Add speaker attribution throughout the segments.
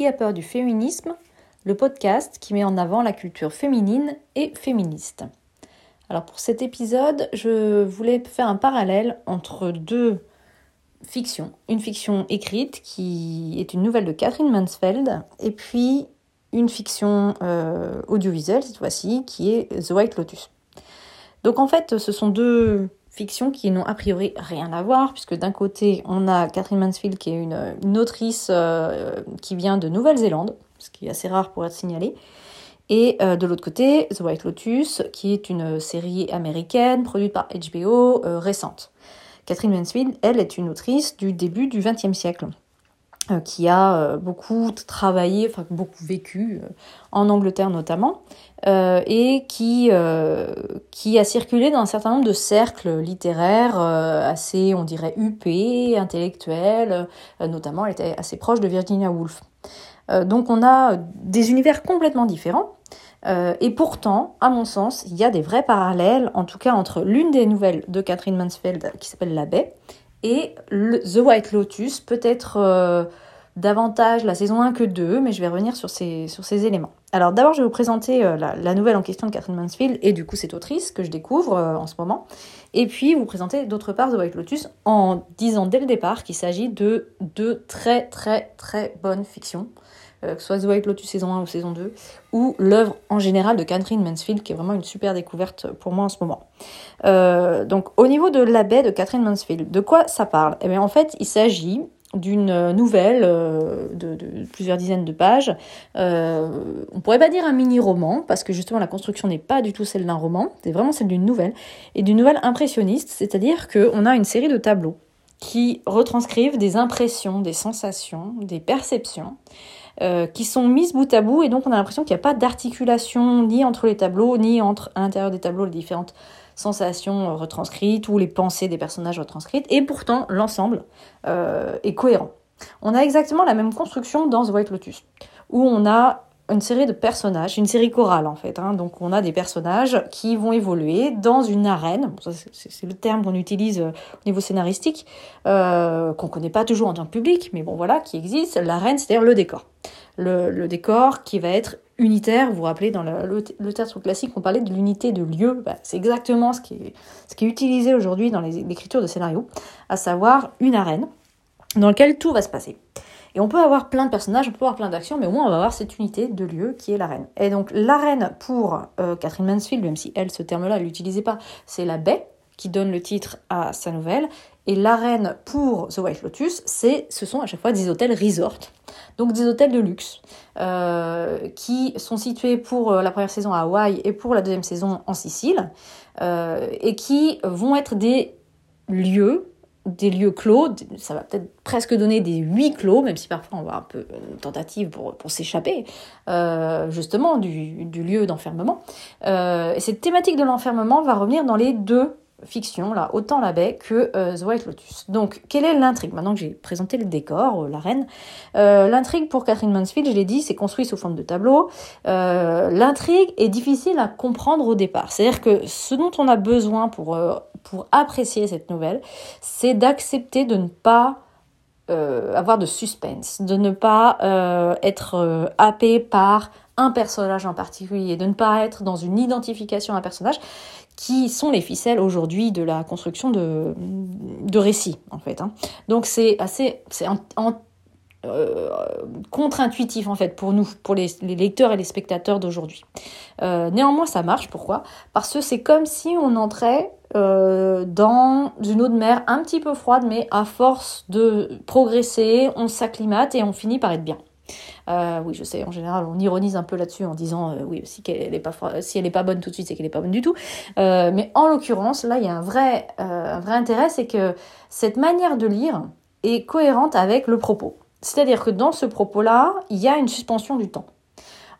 Speaker 1: Qui a peur du féminisme le podcast qui met en avant la culture féminine et féministe. Alors pour cet épisode, je voulais faire un parallèle entre deux fictions. Une fiction écrite qui est une nouvelle de Catherine Mansfeld et puis une fiction euh, audiovisuelle cette fois-ci qui est The White Lotus. Donc en fait, ce sont deux fictions qui n'ont a priori rien à voir, puisque d'un côté, on a Catherine Mansfield qui est une, autrice euh, qui vient de Nouvelle-Zélande, ce qui est assez rare pour être signalé. Et euh, de l'autre côté, The White Lotus, qui est une série américaine produite par HBO euh, récente. Catherine Mansfield, elle, est une autrice du début du XXe siècle. Euh, qui a euh, beaucoup travaillé, enfin beaucoup vécu euh, en Angleterre notamment, et qui, qui a circulé dans un certain nombre de cercles littéraires assez, on dirait, huppés, intellectuels, notamment elle était assez proche de Virginia Woolf. donc on a des univers complètement différents, et pourtant, à mon sens, il y a des vrais parallèles, en tout cas entre l'une des nouvelles de Catherine Mansfield qui s'appelle La Baie et The White Lotus, peut-être davantage la saison 1 que 2, mais je vais revenir sur ces, sur ces éléments. Alors d'abord, je vais vous présenter euh, la, nouvelle en question de Catherine Mansfield et du coup cette autrice que je découvre euh, en ce moment. Et puis vous présenter d'autre part The White Lotus en disant dès le départ qu'il s'agit de deux très très très bonnes fictions euh, que ce soit The White Lotus saison 1 ou saison 2, ou l'œuvre en général de Catherine Mansfield, qui est vraiment une super découverte pour moi en ce moment. Donc au niveau de la baie de Catherine Mansfield, de quoi ça parle? Eh bien en fait, il s'agit d'une nouvelle euh, de, plusieurs dizaines de pages. Euh, on pourrait pas dire un mini-roman, parce que justement la construction n'est pas du tout celle d'un roman, c'est vraiment celle d'une nouvelle, et d'une nouvelle impressionniste, c'est-à-dire qu'on a une série de tableaux qui retranscrivent des impressions, des sensations, des perceptions, euh, qui sont mises bout à bout et donc on a l'impression qu'il n'y a pas d'articulation ni entre les tableaux ni entre à l'intérieur des tableaux les différentes sensations euh, retranscrites ou les pensées des personnages retranscrites et pourtant l'ensemble euh, est cohérent. On a exactement la même construction dans The White Lotus où on a une série de personnages, une série chorale en fait. Hein. Donc on a des personnages qui vont évoluer dans une arène. c'est le terme qu'on utilise au niveau scénaristique, euh, qu'on connaît pas toujours en tant que public, mais bon voilà, qui existe. L'arène, c'est-à-dire le décor le, décor qui va être unitaire. Vous vous rappelez, dans le, théâtre classique, on parlait de l'unité de lieu. Bah, c'est exactement ce qui est, utilisé aujourd'hui dans l'écriture de scénario, à savoir une arène dans laquelle tout va se passer. Et on peut avoir plein de personnages, on peut avoir plein d'actions, mais au moins on va avoir cette unité de lieu qui est l'arène. Et donc l'arène pour euh, Catherine Mansfield, même si elle, ce terme-là, elle l'utilisait pas, c'est la baie qui donne le titre à sa nouvelle. Et l'arène pour The White Lotus, c'est, ce sont à chaque fois des hôtels resort, donc des hôtels de luxe, euh, qui sont situés pour euh, la première saison à Hawaï et pour la deuxième saison en Sicile, euh, et qui vont être des lieux des lieux clos, ça va peut-être presque donner des huit clos, même si parfois on va un peu une tentative pour, s'échapper justement du, du lieu d'enfermement. et cette thématique de l'enfermement va revenir dans les deux fiction, là, autant la baie que euh, The White Lotus. Donc, quelle est l'intrigue? Maintenant que j'ai présenté le décor, euh, la reine, euh, l'intrigue pour Catherine Mansfield, je l'ai dit, c'est construit sous forme de tableau. l'intrigue est difficile à comprendre au départ. C'est-à-dire que ce dont on a besoin pour, pour apprécier cette nouvelle, c'est d'accepter de ne pas avoir de suspense, de ne pas être happé par un personnage en particulier, de ne pas être dans une identification à un personnage qui sont les ficelles aujourd'hui de la construction de, récits, en fait. Hein. Donc c'est assez, c'est euh, contre-intuitif en fait pour nous, pour les, lecteurs et les spectateurs d'aujourd'hui. Euh, néanmoins, ça marche. Pourquoi? Parce que c'est comme si on entrait euh, dans une eau de mer un petit peu froide, mais à force de progresser, on s'acclimate et on finit par être bien. Euh, oui, je sais, en général, on ironise un peu là-dessus en disant euh, oui, si, elle n'est pas, bonne tout de suite, c'est qu'elle n'est pas bonne du tout. Euh, mais en l'occurrence, là, il y a un vrai, un vrai intérêt, c'est que cette manière de lire est cohérente avec le propos. C'est-à-dire que dans ce propos-là, il y a une suspension du temps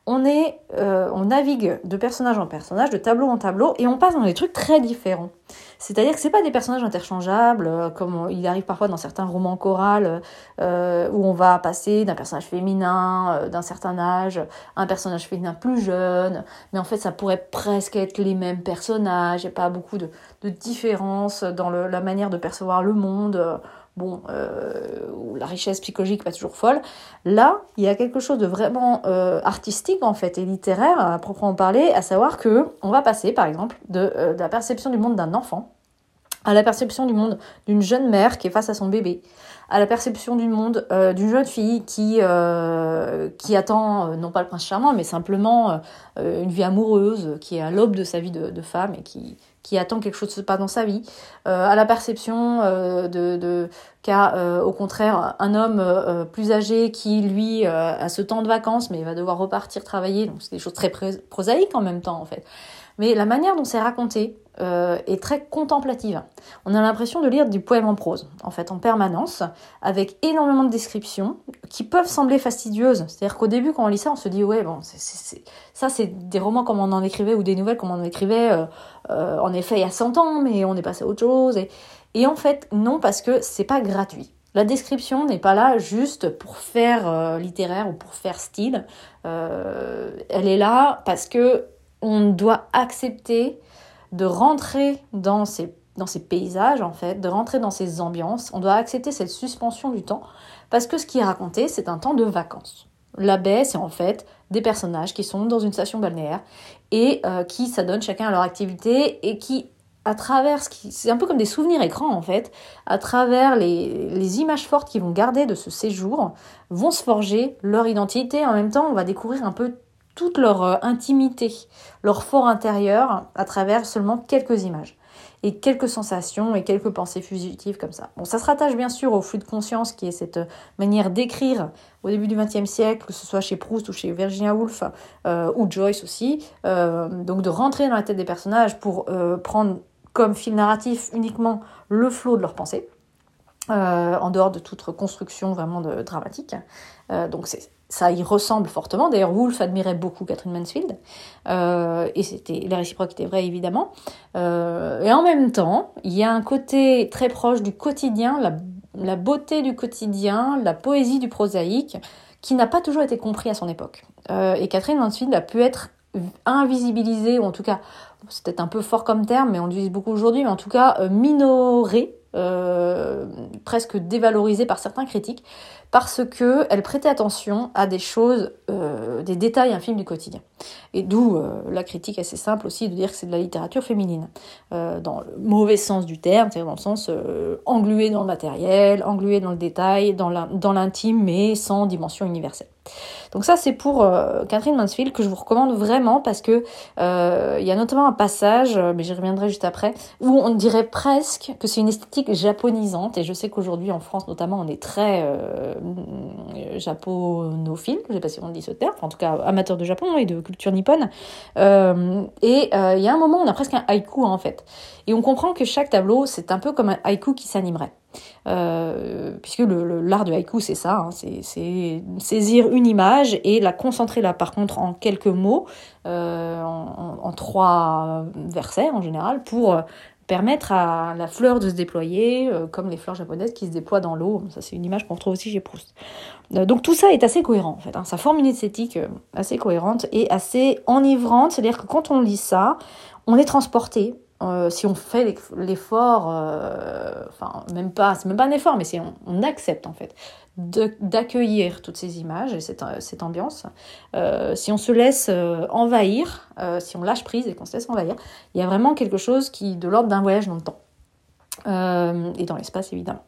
Speaker 1: on est, on navigue de personnage en personnage, de tableau en tableau, et on passe dans des trucs très différents. C'est-à-dire que c'est pas des personnages interchangeables, euh, comme il arrive parfois dans certains romans chorales, euh, où on va passer d'un personnage féminin euh, d'un certain âge à un personnage féminin plus jeune, mais en fait ça pourrait presque être les mêmes personnages, il n'y a pas beaucoup de, de différence dans la manière de percevoir le monde. Bon, où la richesse psychologique pas toujours folle. Là, il y a quelque chose de vraiment artistique en fait et littéraire à proprement parler, à savoir que on va passer par exemple de la perception du monde d'un enfant à la perception du monde d'une jeune mère qui est face à son bébé, à la perception du monde euh, d'une jeune fille qui, euh, qui attend, euh, non pas le prince charmant, mais simplement une vie amoureuse, qui est à l'aube de sa vie de, femme et qui, qui attend quelque chose se passe dans sa vie, à la perception de, de qu'a au contraire un homme plus âgé qui, lui, a ce temps de vacances, mais va devoir repartir travailler, donc c'est des choses très prosaïques en même temps, en fait. Mais la manière dont c'est raconté, euh, est très contemplative. On a l'impression de lire du poème en prose, en fait, en permanence, avec énormément de descriptions qui peuvent sembler fastidieuses. C'est-à-dire qu'au début, quand on lit ça, on se dit, ouais, bon, ça, c'est des romans comme on en écrivait ou des nouvelles comme on en écrivait, euh, euh, en effet, il y a 100 ans, mais on est passé à autre chose. Et, et en fait, non, parce que c'est pas gratuit. La description n'est pas là juste pour faire littéraire ou pour faire style. elle est là parce que on doit accepter de rentrer dans ces, dans ces paysages, en fait, de rentrer dans ces ambiances. On doit accepter cette suspension du temps parce que ce qui est raconté, c'est un temps de vacances. La baie, c'est en fait des personnages qui sont dans une station balnéaire et euh, qui s'adonnent chacun à leur activité et qui, à travers ce qui. C'est un peu comme des souvenirs écrans en fait, à travers les, les images fortes qu'ils vont garder de ce séjour, vont se forger leur identité. En même temps, on va découvrir un peu toute leur euh, intimité, leur fort intérieur à travers seulement quelques images et quelques sensations et quelques pensées fugitives comme ça. Bon, ça se rattache bien sûr au flux de conscience qui est cette euh, manière d'écrire au début du XXe siècle, que ce soit chez Proust ou chez Virginia Woolf euh, ou Joyce aussi, donc de rentrer dans la tête des personnages pour prendre comme fil narratif uniquement le flot de leurs pensées. en dehors de toute construction vraiment dramatique. donc c'est ça y ressemble fortement. D'ailleurs, Woolf admirait beaucoup Catherine Mansfield, euh, et c'était la réciproque était vraie évidemment. Euh, et en même temps, il y a un côté très proche du quotidien, la, beauté du quotidien, la poésie du prosaïque, qui n'a pas toujours été compris à son époque. Euh, et Catherine Mansfield a pu être invisibilisée, ou en tout cas, c'est peut-être un peu fort comme terme, mais on l'utilise beaucoup aujourd'hui, mais en tout cas minorée, presque dévalorisée par certains critiques, parce que elle prêtait attention à des choses, euh, des détails infimes du quotidien. Et d'où euh, la critique assez simple aussi de dire que c'est de la littérature féminine, euh, dans le mauvais sens du terme, c'est-à-dire dans le sens englué dans le matériel, englué dans le détail, dans l'intime, mais sans dimension universelle. Donc ça c'est pour Catherine Mansfield que je vous recommande vraiment parce que il y a notamment un passage, mais j'y reviendrai juste après, où on dirait presque que c'est une esthétique japonisante et je sais qu'aujourd'hui en France notamment on est très euh, japonophile, je sais pas si on dit ce terme, en tout cas amateur de Japon et de culture nippone. Euh, et euh, il y a un moment, on a presque un haïku en fait. Et on comprend que chaque tableau, c'est un peu comme un haïku qui s'animerait. Puisque le, l'art du haïku, c'est ça, hein, c'est, saisir une image et la concentrer là, par contre, en quelques mots, en, en, trois versets en général, pour permettre à la fleur de se déployer, euh, comme les fleurs japonaises qui se déploient dans l'eau. Ça, c'est une image qu'on retrouve aussi chez Proust. Euh, donc tout ça est assez cohérent, en fait. Hein. Ça forme une esthétique euh, assez cohérente et assez enivrante. C'est-à-dire que quand on lit ça, on est transporté. Si on fait l'effort, enfin même pas, c'est même pas un effort, mais si on accepte en fait d'accueillir toutes ces images et cette, cette ambiance. Euh, si on se laisse euh, envahir, euh, si on lâche prise et qu'on se laisse envahir, il y a vraiment quelque chose qui de l'ordre d'un voyage dans le temps. Et dans l'espace évidemment.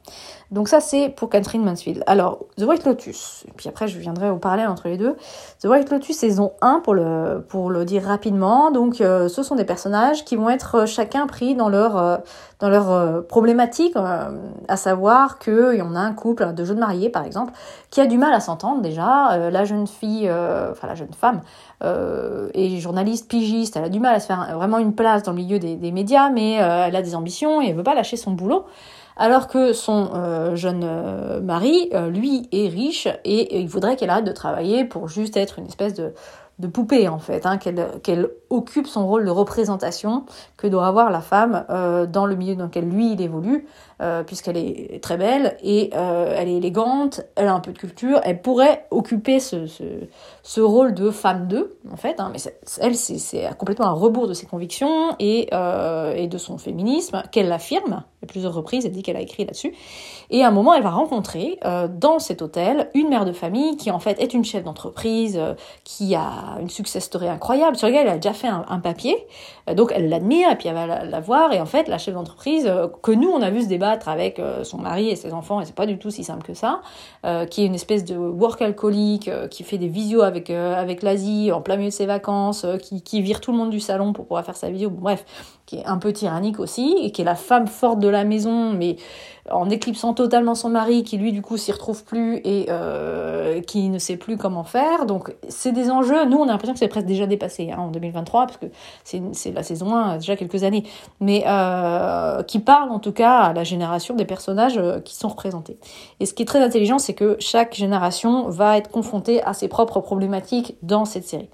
Speaker 1: Donc ça c'est pour Catherine Mansfield. Alors The White Lotus, et puis après je viendrai au parallèle entre les deux. The White Lotus saison 1 pour le, pour le dire rapidement. Donc ce sont des personnages qui vont être chacun pris dans leur, dans leur euh, problématique, euh, à savoir qu'il y en a un couple de jeunes mariés par exemple qui a du mal à s'entendre déjà. Euh, la jeune fille, enfin la jeune femme est journaliste pigiste, elle a du mal à se faire vraiment une place dans le milieu des, médias, mais elle a des ambitions et elle veut pas lâcher son boulot. Alors que son jeune mari, lui, est riche et il voudrait qu'elle arrête de travailler pour juste être une espèce de, de poupée en fait, hein, qu'elle occupe son rôle de représentation que doit avoir la femme euh, dans le milieu dans lequel lui il évolue, euh, puisqu'elle est très belle et euh, elle est élégante, elle a un peu de culture, elle pourrait occuper ce, ce, ce rôle de femme d'eux, en fait, hein, mais elle, c'est complètement un rebours de ses convictions et, et de son féminisme, qu'elle l'affirme à plusieurs reprises, elle dit qu'elle a écrit là-dessus, et à un moment, elle va rencontrer dans cet hôtel une mère de famille qui, en fait, est une chef d'entreprise, qui a une success story incroyable, sur laquelle elle a déjà fait un, papier, donc elle l'admire, et puis elle va la, voir, et en fait, la chef d'entreprise, que nous, on a vu se débattre avec euh, son mari et ses enfants, et c'est pas du tout si simple que ça, euh, qui est une espèce de work alcoolique, euh, qui fait des visios avec, avec l'Asie en plein milieu de ses vacances, qui, qui vire tout le monde du salon pour pouvoir faire sa visio, bref, qui est un peu tyrannique aussi, et qui est la femme forte de la maison, mais en éclipsant totalement son mari, qui lui du coup s'y retrouve plus et euh, qui ne sait plus comment faire. Donc c'est des enjeux, nous on a l'impression que c'est presque déjà dépassé hein, en 2023, parce que c'est la saison 1, déjà quelques années, mais euh, qui parle en tout cas à la génération des personnages euh, qui sont représentés. Et ce qui est très intelligent, c'est que chaque génération va être confrontée à ses propres problématiques dans cette série.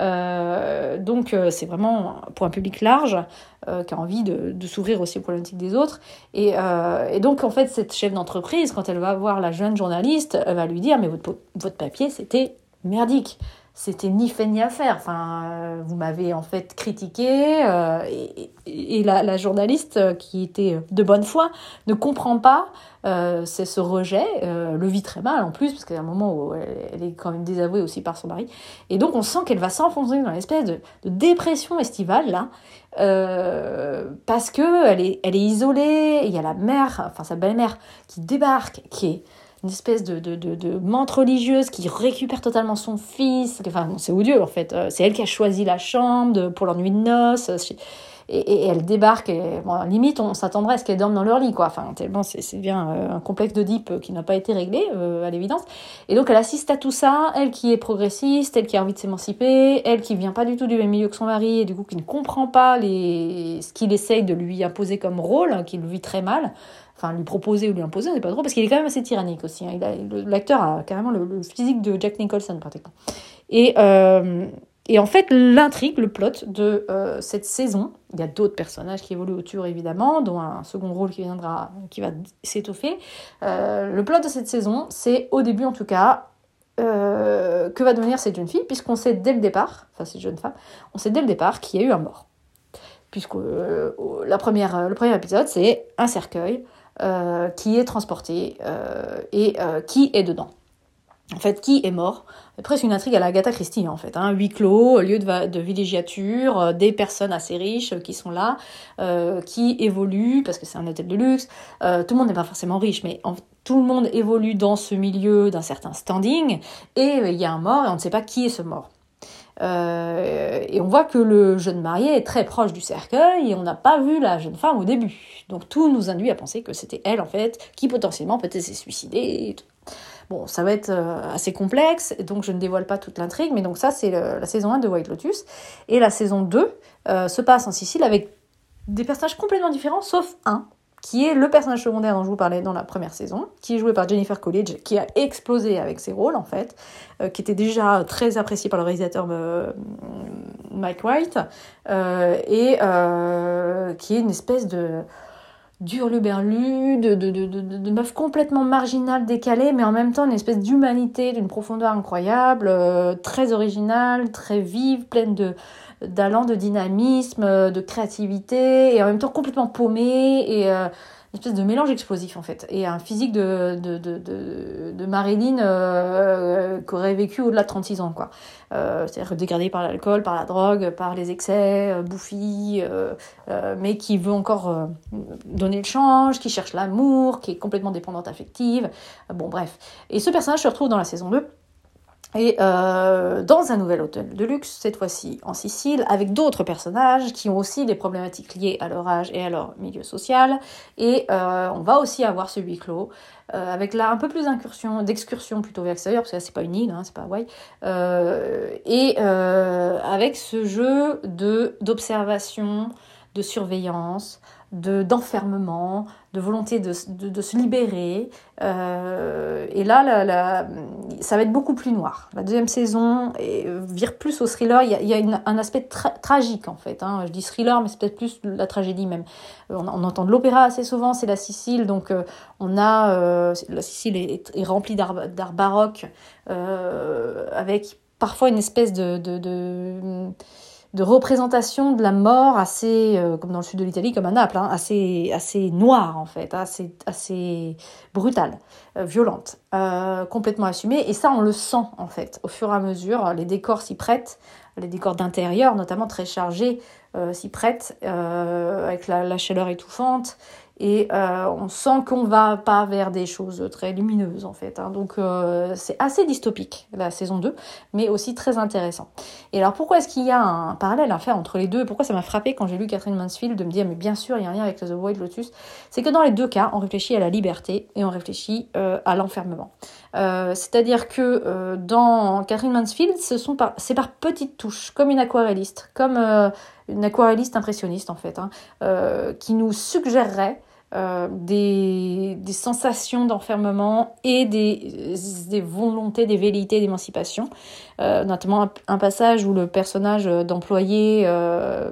Speaker 1: Euh, donc euh, c'est vraiment pour un public large euh, qui a envie de, s'ouvrir aussi aux problématiques des autres. Et, et donc en fait cette chef d'entreprise, quand elle va voir la jeune journaliste, elle va lui dire mais votre, votre papier c'était merdique c'était ni fait ni à faire. Enfin, euh, vous m'avez en fait critiqué euh, et, la, la, journaliste euh, qui était de bonne foi ne comprend pas c'est ce rejet, le vit très mal en plus parce qu'à un moment où elle, est quand même désavouée aussi par son mari. Et donc on sent qu'elle va s'enfoncer dans l'espèce de, de, dépression estivale là. Parce que elle est, elle est isolée, il y a la mère, enfin sa belle-mère qui débarque, qui est une espèce de, de, de, de religieuse qui récupère totalement son fils. Enfin, c'est odieux en fait. Euh, c'est elle qui a choisi la chambre pour leur nuit de noces. Et, et, elle débarque, limite on s'attendrait à ce qu'elle dorme dans leur lit, quoi. Enfin, tellement c'est bien euh, un complexe de deep qui n'a pas été réglé, euh, à l'évidence. Et donc elle assiste à tout ça, elle qui est progressiste, elle qui a envie de s'émanciper, elle qui vient pas du tout du même milieu que son mari, et du coup qui ne comprend pas ce qu'il essaye de lui imposer comme rôle, hein, qu'il vit très mal enfin lui proposer ou lui imposer, on n'est pas trop, parce qu'il est quand même assez tyrannique aussi. Hein. L'acteur a carrément le, physique de Jack Nicholson pratiquement. Et, euh, et en fait, l'intrigue, le plot de euh, cette saison, il y a d'autres personnages qui évoluent autour évidemment, dont un second rôle qui viendra, qui va s'étoffer. Euh, le plot de cette saison, c'est au début en tout cas, que va devenir cette jeune fille, puisqu'on sait dès le départ, enfin cette jeune femme, on sait dès le départ qu'il y a eu un mort. Puisque la première, le premier épisode, c'est un cercueil euh, qui est transporté euh, et euh, qui est dedans. En fait, qui est mort presque une intrigue à la Agatha Christie, en fait. Hein. Huis clos, lieu de, villégiature, des personnes assez riches qui sont là, qui évoluent, parce que c'est un hôtel de luxe. Tout le monde n'est pas forcément riche, mais tout le monde évolue dans ce milieu d'un certain standing, et il y a un mort, et on ne sait pas qui est ce mort. Euh, et on voit que le jeune marié est très proche du cercueil et on n'a pas vu la jeune femme au début. Donc tout nous induit à penser que c'était elle en fait qui potentiellement peut-être s'est suicidée. Bon, ça va être euh, assez complexe, donc je ne dévoile pas toute l'intrigue, mais donc ça c'est la saison 1 de White Lotus. Et la saison 2 euh, se passe en Sicile avec des personnages complètement différents, sauf un, qui est le personnage secondaire dont je vous parlais dans la première saison, qui est joué par Jennifer Coolidge, qui a explosé avec ses rôles en fait, euh, qui était déjà très apprécié par le réalisateur euh, Mike White, euh, et euh, qui est une espèce de d'hurluberlu, de, de, de, de, de meuf complètement marginale, décalée, mais en même temps une espèce d'humanité, d'une profondeur incroyable, euh, très originale, très vive, pleine de d'allant, de dynamisme, de créativité, et en même temps complètement paumée, et euh, espèce de mélange explosif en fait, et un physique de, de, de, Marilyn euh, qui aurait vécu au-delà de 36 ans, quoi. Euh, c'est-à-dire dégradée par l'alcool, par la drogue, par les excès, euh, bouffie, euh, euh, mais qui veut encore donner le change, qui cherche l'amour, qui est complètement dépendante affective. bon, bref. Et ce personnage se retrouve dans la saison 2 et euh, dans un nouvel hôtel de luxe, cette fois-ci en Sicile, avec d'autres personnages qui ont aussi des problématiques liées à leur âge et à leur milieu social. Et euh, on va aussi avoir ce huis clos, euh, avec là un peu plus d'incursion, d'excursion plutôt vers l'extérieur, parce que là c'est pas une île, hein, c'est pas Hawaï. Et avec ce jeu de d'observation, de surveillance, d'enfermement, de, volonté de, de, se libérer. Euh, et là, la, ça va être beaucoup plus noir. La deuxième saison vire plus au thriller. Il y a, y a un aspect tragique en fait. Hein. Je dis thriller, mais c'est peut-être plus la tragédie même. On, on entend de l'opéra assez souvent, c'est la Sicile, donc euh, on a euh, la Sicile est, est remplie d'art baroque avec parfois une espèce de, de, représentation de la mort assez, euh, comme dans le sud de l'Italie, comme à Naples, hein, assez, assez noire en fait, assez, assez brutale, euh, violente, euh, complètement assumée. Et ça, on le sent en fait au fur et à mesure. Les décors s'y prêtent, les décors d'intérieur, notamment très chargés, s'y prêtent, avec la, chaleur étouffante et euh, on sent qu'on va pas vers des choses très lumineuses en fait. Hein. Donc euh, c'est assez dystopique la saison 2, mais aussi très intéressant. Et alors pourquoi est-ce qu'il y a un parallèle à faire entre les deux? Pourquoi ça m'a frappé quand j'ai lu Catherine Mansfield de me dire mais bien sûr il y a un lien avec The White Lotus? C'est que dans les deux cas on réfléchit à la liberté et on réfléchit euh, à l'enfermement. C'est-à-dire que dans Catherine Mansfield, c'est par petites touches, comme une aquarelliste, comme une aquarelliste impressionniste en fait, hein, qui nous suggérerait euh, des, sensations d'enfermement et des, volontés, des velléités d'émancipation. Euh, notamment un, passage où le personnage d'employé euh,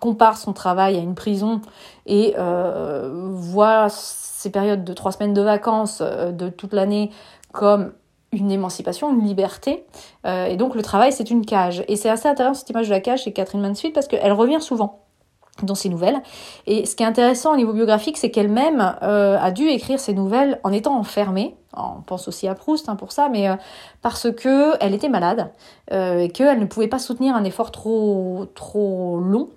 Speaker 1: compare son travail à une prison et voit ces périodes de trois semaines de vacances de toute l'année comme une émancipation, une liberté. et donc le travail, c'est une cage. Et c'est assez intéressant cette image de la cage chez Catherine Mansfield parce qu'elle revient souvent dans ses nouvelles. Et ce qui est intéressant au niveau biographique, c'est qu'elle-même euh, a dû écrire ses nouvelles en étant enfermée. On pense aussi à Proust hein, pour ça, mais euh, parce que elle était malade euh, et qu'elle ne pouvait pas soutenir un effort trop trop long,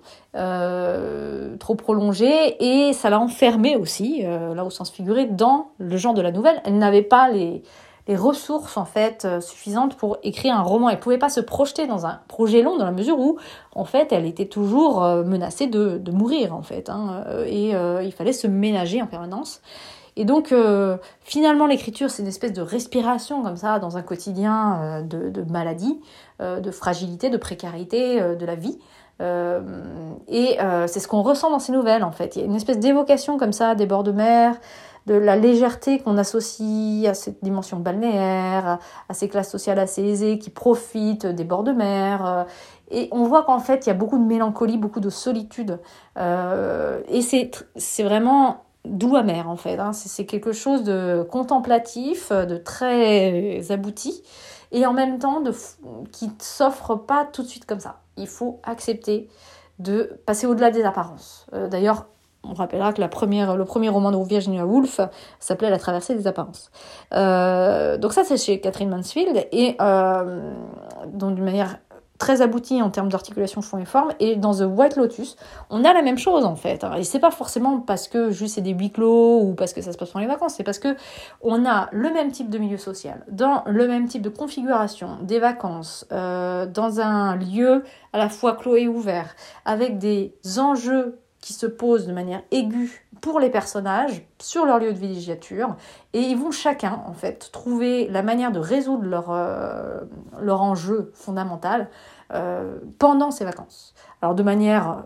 Speaker 1: trop prolongé, et ça l'a enfermée aussi, là au sens figuré, dans le genre de la nouvelle. Elle n'avait pas les les ressources en fait euh, suffisantes pour écrire un roman. Elle pouvait pas se projeter dans un projet long dans la mesure où en fait elle était toujours euh, menacée de, mourir en fait hein, euh, et il fallait se ménager en permanence. Et donc finalement l'écriture c'est une espèce de respiration comme ça dans un quotidien de, de, maladie, de fragilité, de précarité de la vie. et c'est ce qu'on ressent dans ces nouvelles en fait. Il y a une espèce d'évocation comme ça des bords de mer, de la légèreté qu'on associe à cette dimension balnéaire, à ces classes sociales assez aisées qui profitent des bords de mer. Et on voit qu'en fait, il y a beaucoup de mélancolie, beaucoup de solitude. Euh, et c'est vraiment doux amer, en fait. Hein. C'est quelque chose de contemplatif, de très abouti, et en même temps de, qui ne s'offre pas tout de suite comme ça. Il faut accepter de passer au-delà des apparences. Euh, d'ailleurs, on rappellera que le premier roman de Virginia Woolf s'appelait La traversée des apparences. Euh, donc ça, c'est chez Catherine Mansfield, et euh, d'une manière très aboutie en termes d'articulation fond et forme. Et dans The White Lotus, on a la même chose en fait. Et c'est pas forcément parce que juste c'est des huis clos ou parce que ça se passe pendant les vacances, c'est parce que on a le même type de milieu social, dans le même type de configuration, des vacances, euh, dans un lieu à la fois clos et ouvert, avec des enjeux qui se posent de manière aiguë pour les personnages sur leur lieu de villégiature et ils vont chacun en fait trouver la manière de résoudre leur, euh, enjeu fondamental euh, pendant ces vacances. Alors de manière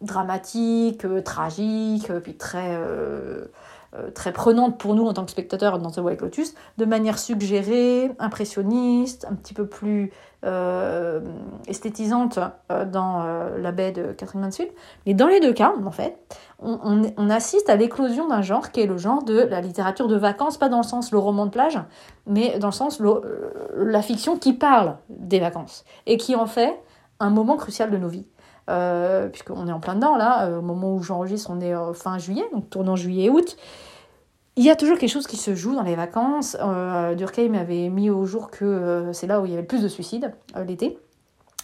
Speaker 1: dramatique, tragique, puis très euh, très prenante pour nous en tant que spectateurs dans The White Lotus, de manière suggérée, impressionniste, un petit peu plus euh, esthétisante euh, dans La baie de Catherine Mansfield. Mais dans les deux cas, en fait, on, assiste à l'éclosion d'un genre qui est le genre de la littérature de vacances, pas dans le sens le roman de plage, mais dans le sens la fiction qui parle des vacances et qui en fait un moment crucial de nos vies. Euh, puisqu'on est en plein dedans là, euh, au moment où j'enregistre, on est euh, fin juillet, donc tournant juillet-août. Il y a toujours quelque chose qui se joue dans les vacances. Durkheim avait mis au jour que c'est là où il y avait le plus de suicides l'été.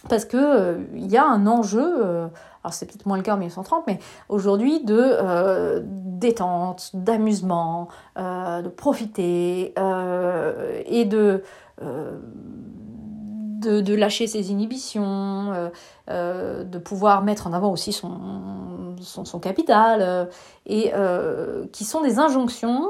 Speaker 1: Parce que il y a un enjeu, alors c'est peut-être moins le cas en 1930, mais aujourd'hui de détente, d'amusement, de profiter et de de, lâcher ses inhibitions, euh, euh, de pouvoir mettre en avant aussi son, capital, euh, et qui sont des injonctions,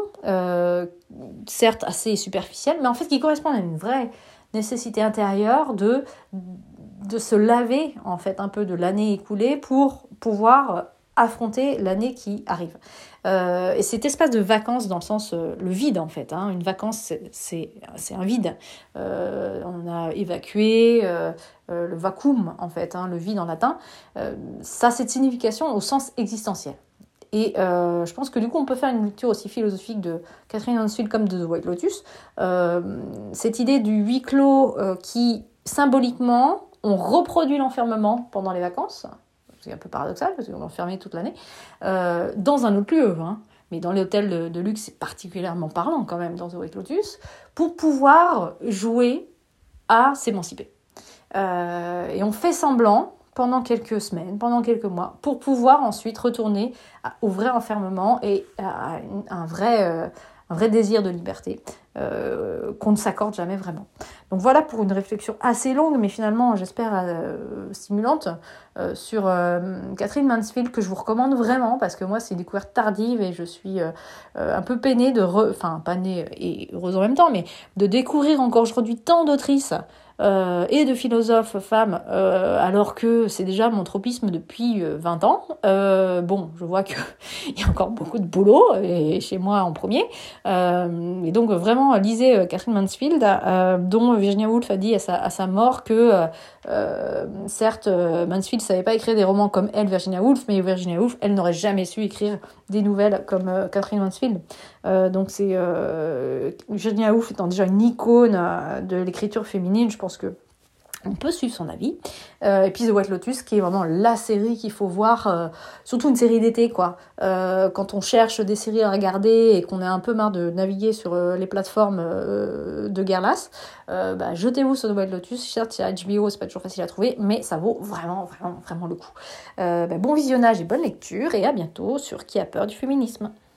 Speaker 1: certes assez superficielles, mais en fait qui correspondent à une vraie nécessité intérieure de, de se laver en fait un peu de l'année écoulée pour pouvoir affronter l'année qui arrive. Euh, et cet espace de vacances, dans le sens, euh, le vide en fait, hein. une vacance c'est un vide. Euh, on a évacué le vacuum en fait, hein, le vide en latin. ça a cette signification au sens existentiel. Et je pense que du coup, on peut faire une lecture aussi philosophique de Catherine Hansfield comme de The White Lotus. cette idée du huis clos qui, symboliquement, on reproduit l'enfermement pendant les vacances, c'est un peu paradoxal parce qu'on est enfermé toute l'année, euh, dans un autre lieu. Hein. Mais dans les hôtels de, luxe, c'est particulièrement parlant quand même dans The White Lotus, pour pouvoir jouer à s'émanciper. Euh, et on fait semblant pendant quelques semaines, pendant quelques mois, pour pouvoir ensuite retourner au vrai enfermement et à un vrai, euh, un vrai désir de liberté euh, qu'on ne s'accorde jamais vraiment. Donc voilà pour une réflexion assez longue, mais finalement, j'espère, euh, stimulante, euh, sur Catherine Mansfield, que je vous recommande vraiment, parce que moi, c'est une découverte tardive et je suis un peu peinée de... Enfin, pas née et heureuse en même temps, mais de découvrir encore aujourd'hui tant d'autrices euh, et de philosophes femmes, euh, alors que c'est déjà mon tropisme depuis 20 euh, ans. bon, je vois qu'il y a encore beaucoup de boulot, et chez moi en premier. et donc vraiment, lisez Catherine Mansfield, dont Virginia Woolf a dit à sa, à sa mort que, certes, Mansfield savait pas écrire des romans comme elle, Virginia Woolf, mais Virginia Woolf, elle n'aurait jamais su écrire des nouvelles comme Catherine Mansfield. Donc c'est Virginia Woolf étant déjà une icône de l'écriture féminine, je pense que on peut suivre son avis. Euh, et puis The White Lotus, qui est vraiment la série qu'il faut voir, euh, surtout une série d'été, quoi. Euh, quand on cherche des séries à regarder et qu'on est un peu marre de naviguer sur les plateformes de guerre bah, jetez-vous sur The White Lotus. Certes, c'est HBO, c'est pas toujours facile à trouver, mais ça vaut vraiment, vraiment, vraiment le coup. Bah, bon visionnage et bonne lecture, et à bientôt sur Qui a peur du féminisme.